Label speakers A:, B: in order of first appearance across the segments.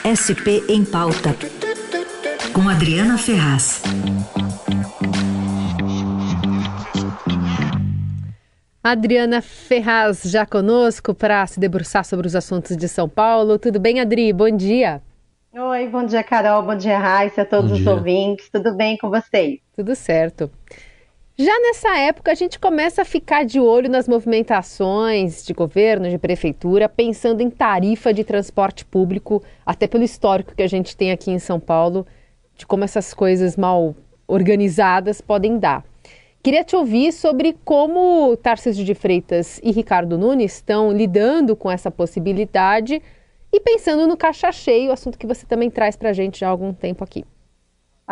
A: SP em Pauta, com Adriana Ferraz.
B: Adriana Ferraz já conosco para se debruçar sobre os assuntos de São Paulo. Tudo bem, Adri? Bom dia.
C: Oi, bom dia, Carol. Bom dia, Raíssa, a todos os ouvintes. Tudo bem com vocês?
B: Tudo certo. Já nessa época, a gente começa a ficar de olho nas movimentações de governo, de prefeitura, pensando em tarifa de transporte público, até pelo histórico que a gente tem aqui em São Paulo, de como essas coisas mal organizadas podem dar. Queria te ouvir sobre como Tarcísio de Freitas e Ricardo Nunes estão lidando com essa possibilidade e pensando no caixa cheio, assunto que você também traz para a gente já há algum tempo aqui.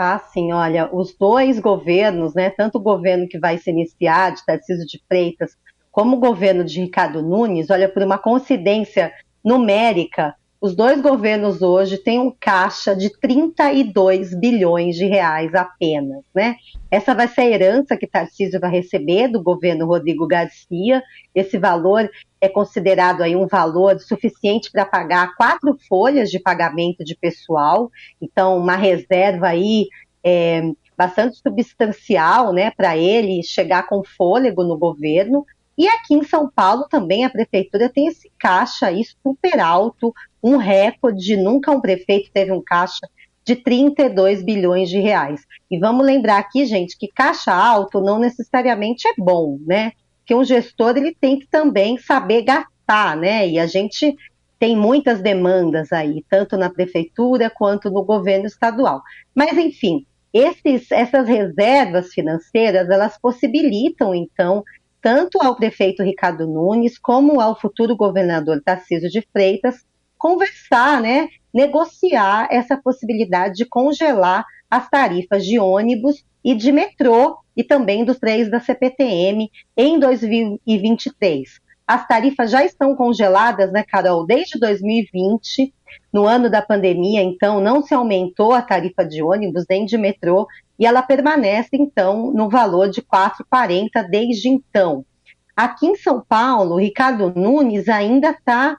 C: Ah, sim, olha, os dois governos, né, tanto o governo que vai se iniciar, de Tarcísio de Freitas, como o governo de Ricardo Nunes, olha, por uma coincidência numérica, os dois governos hoje têm um caixa de 32 bilhões de reais apenas, né? Essa vai ser a herança que Tarcísio vai receber do governo Rodrigo Garcia. Esse valor é considerado aí um valor suficiente para pagar quatro folhas de pagamento de pessoal. Então, uma reserva aí é, bastante substancial, né, para ele chegar com fôlego no governo. E aqui em São Paulo também a prefeitura tem esse caixa aí super alto, um recorde, nunca um prefeito teve um caixa de 32 bilhões de reais. E vamos lembrar aqui, gente, que caixa alto não necessariamente é bom, né? Que um gestor ele tem que também saber gastar, né? E a gente tem muitas demandas aí, tanto na prefeitura quanto no governo estadual. Mas enfim, esses, essas reservas financeiras, elas possibilitam, então, tanto ao prefeito Ricardo Nunes como ao futuro governador Tarcísio de Freitas conversar, né, negociar essa possibilidade de congelar as tarifas de ônibus e de metrô e também dos trens da CPTM em 2023. As tarifas já estão congeladas, né, Carol, desde 2020. No ano da pandemia, então, não se aumentou a tarifa de ônibus nem de metrô e ela permanece, então, no valor de R$ 4,40 desde então. Aqui em São Paulo, Ricardo Nunes ainda está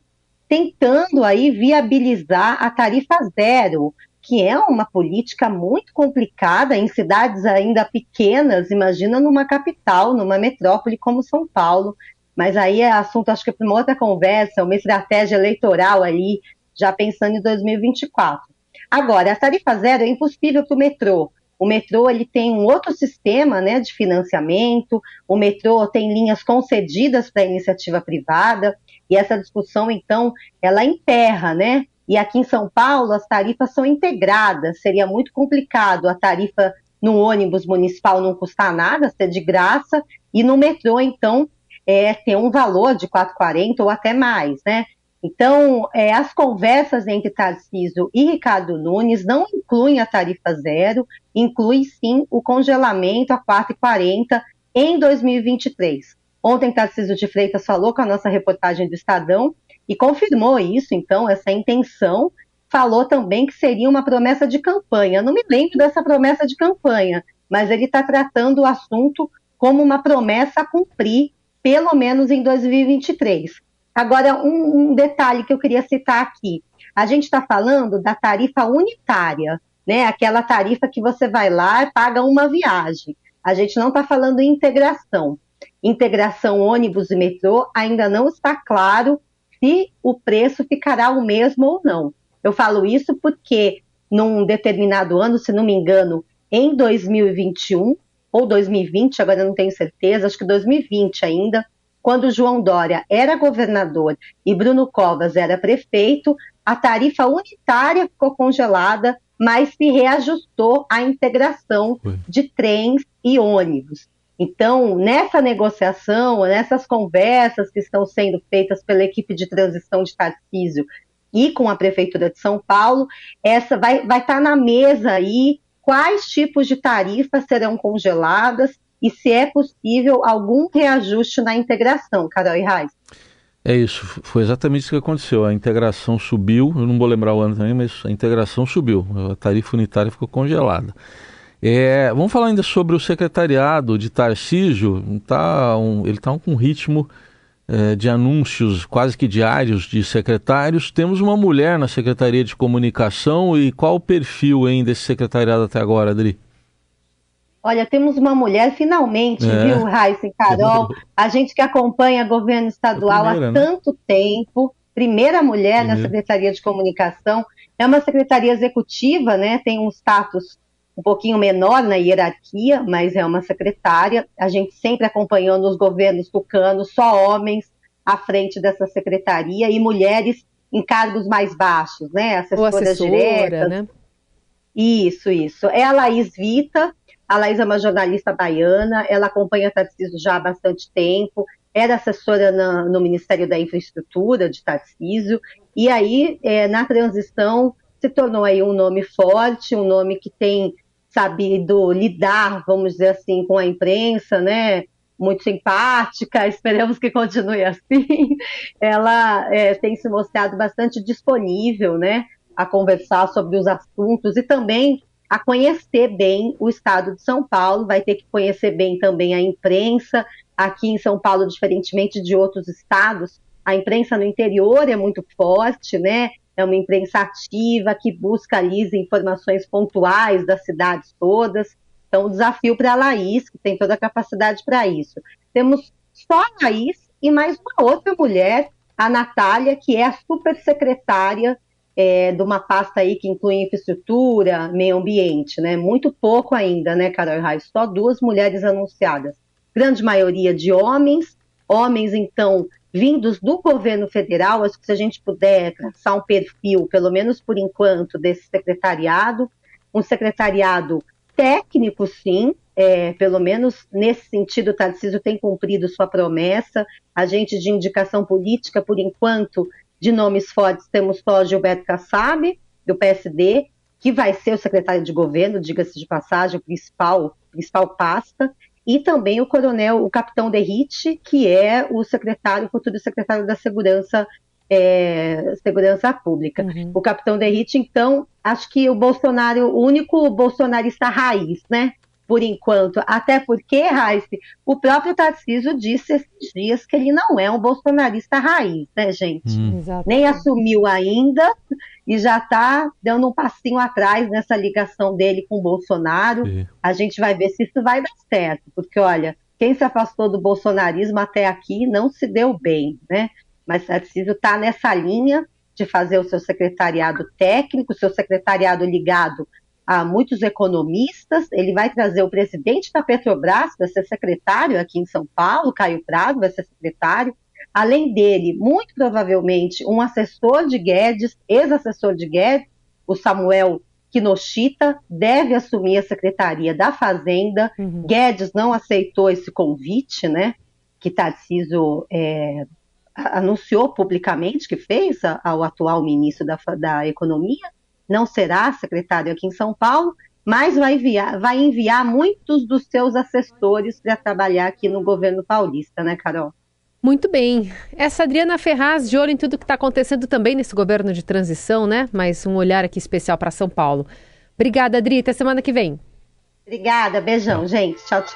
C: tentando aí viabilizar a tarifa zero, que é uma política muito complicada em cidades ainda pequenas, imagina numa capital, numa metrópole como São Paulo. Mas aí é assunto, acho que para uma outra conversa, uma estratégia eleitoral aí, já pensando em 2024. Agora, a tarifa zero é impossível para o metrô, o metrô ele tem um outro sistema né, de financiamento, o metrô tem linhas concedidas para iniciativa privada, e essa discussão, então, ela emperra, né? E aqui em São Paulo as tarifas são integradas, seria muito complicado a tarifa no ônibus municipal não custar nada, ser de graça, e no metrô, então, é, ter um valor de 4,40 ou até mais, né? Então, é, as conversas entre Tarcísio e Ricardo Nunes não incluem a tarifa zero, inclui sim o congelamento a 4,40 em 2023. Ontem, Tarcísio de Freitas falou com a nossa reportagem do Estadão e confirmou isso, então, essa intenção. Falou também que seria uma promessa de campanha. Não me lembro dessa promessa de campanha, mas ele está tratando o assunto como uma promessa a cumprir, pelo menos em 2023. Agora, um, um detalhe que eu queria citar aqui. A gente está falando da tarifa unitária, né? Aquela tarifa que você vai lá e paga uma viagem. A gente não está falando em integração. Integração ônibus e metrô ainda não está claro se o preço ficará o mesmo ou não. Eu falo isso porque num determinado ano, se não me engano, em 2021 ou 2020, agora não tenho certeza, acho que 2020 ainda, quando João Dória era governador e Bruno Covas era prefeito, a tarifa unitária ficou congelada, mas se reajustou à integração de trens e ônibus. Então, nessa negociação, nessas conversas que estão sendo feitas pela equipe de transição de Tarcísio e com a Prefeitura de São Paulo, essa vai, vai estar na mesa aí quais tipos de tarifas serão congeladas e se é possível algum reajuste na integração, Carol e Reis.
D: É isso, foi exatamente isso que aconteceu. A integração subiu, eu não vou lembrar o ano também, mas a integração subiu, a tarifa unitária ficou congelada. É, vamos falar ainda sobre o secretariado de Tarcísio. Tá um, ele está com um ritmo eh, de anúncios quase que diários de secretários. Temos uma mulher na Secretaria de Comunicação e qual o perfil hein, desse secretariado até agora, Adri?
C: Olha, temos uma mulher finalmente, é. viu, Raíssa e Carol? A gente que acompanha governo estadual primeira, há né? tanto tempo, primeira mulher na Secretaria de Comunicação, é uma secretaria executiva, né? Tem um status um pouquinho menor na hierarquia, mas é uma secretária. A gente sempre acompanhou nos governos tucanos, só homens à frente dessa secretaria e mulheres em cargos mais baixos, né?
B: Assessoras assessora, diretas. Né?
C: Isso, isso. É a Laís Vita, a Laís é uma jornalista baiana, ela acompanha Tarcísio já há bastante tempo, era assessora na, no Ministério da Infraestrutura de Tarcísio, e aí, é, na transição, se tornou aí um nome forte, um nome que tem sabido lidar, vamos dizer assim, com a imprensa, né? Muito simpática, esperamos que continue assim. Ela é, tem se mostrado bastante disponível, né? A conversar sobre os assuntos e também a conhecer bem o estado de São Paulo, vai ter que conhecer bem também a imprensa. Aqui em São Paulo, diferentemente de outros estados, a imprensa no interior é muito forte, né? É uma imprensa ativa que busca ali informações pontuais das cidades todas. Então, o desafio para a Laís, que tem toda a capacidade para isso. Temos só a Laís e mais uma outra mulher, a Natália, que é a supersecretária é, de uma pasta aí que inclui infraestrutura, meio ambiente, né? Muito pouco ainda, né, Carol Reis? Só duas mulheres anunciadas. Grande maioria de homens, homens, então, vindos do governo federal, acho que se a gente puder traçar um perfil, pelo menos por enquanto, desse secretariado, um secretariado técnico, sim, é, pelo menos nesse sentido, o Tarcísio tem cumprido sua promessa. A gente de indicação política, por enquanto, de nomes fortes, temos só Gilberto Kassab, do PSD, que vai ser o secretário de governo, diga-se de passagem, o principal, principal pasta e também o coronel, o capitão Derrite, que é o secretário, o futuro secretário da Segurança, é, Segurança Pública. Uhum. O capitão Derrite, então, acho que o Bolsonaro, o único bolsonarista raiz, né? Por enquanto, até porque, Raísse, o próprio Tarcísio disse esses dias que ele não é um bolsonarista raiz, né, gente? Hum. Nem assumiu ainda, e já está dando um passinho atrás nessa ligação dele com o Bolsonaro. Sim. A gente vai ver se isso vai dar certo, porque olha, quem se afastou do bolsonarismo até aqui não se deu bem, né? Mas Tarcísio está nessa linha de fazer o seu secretariado técnico, seu secretariado ligado a muitos economistas. Ele vai trazer o presidente da Petrobras, vai ser secretário aqui em São Paulo, Caio Prado vai ser secretário. Além dele, muito provavelmente, um assessor de Guedes, ex-assessor de Guedes, o Samuel Kinoshita, deve assumir a Secretaria da Fazenda. Uhum. Guedes não aceitou esse convite, né? Que Tarcísio é, anunciou publicamente que fez ao atual ministro da, da Economia. Não será secretário aqui em São Paulo, mas vai enviar, vai enviar muitos dos seus assessores para trabalhar aqui no governo paulista, né, Carol?
B: Muito bem. Essa Adriana Ferraz, de olho em tudo que está acontecendo também nesse governo de transição, né? Mas um olhar aqui especial para São Paulo. Obrigada, Adri. Até semana que vem.
C: Obrigada. Beijão, gente. Tchau, tchau.